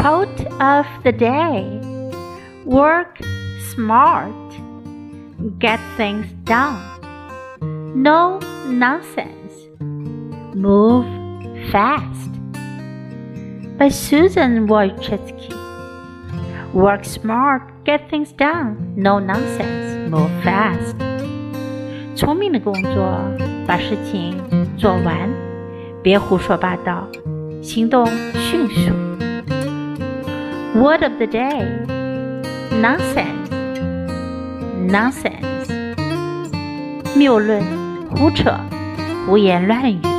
Quote of the day Work smart, get things done. No nonsense, move fast. By Susan Wojcicki. Work smart, get things done. No nonsense, move fast. 聪明的工作，把事情做完，别胡说八道，行动迅速。 Word of the day nonsense, nonsense. 谬论、胡扯、胡言乱语。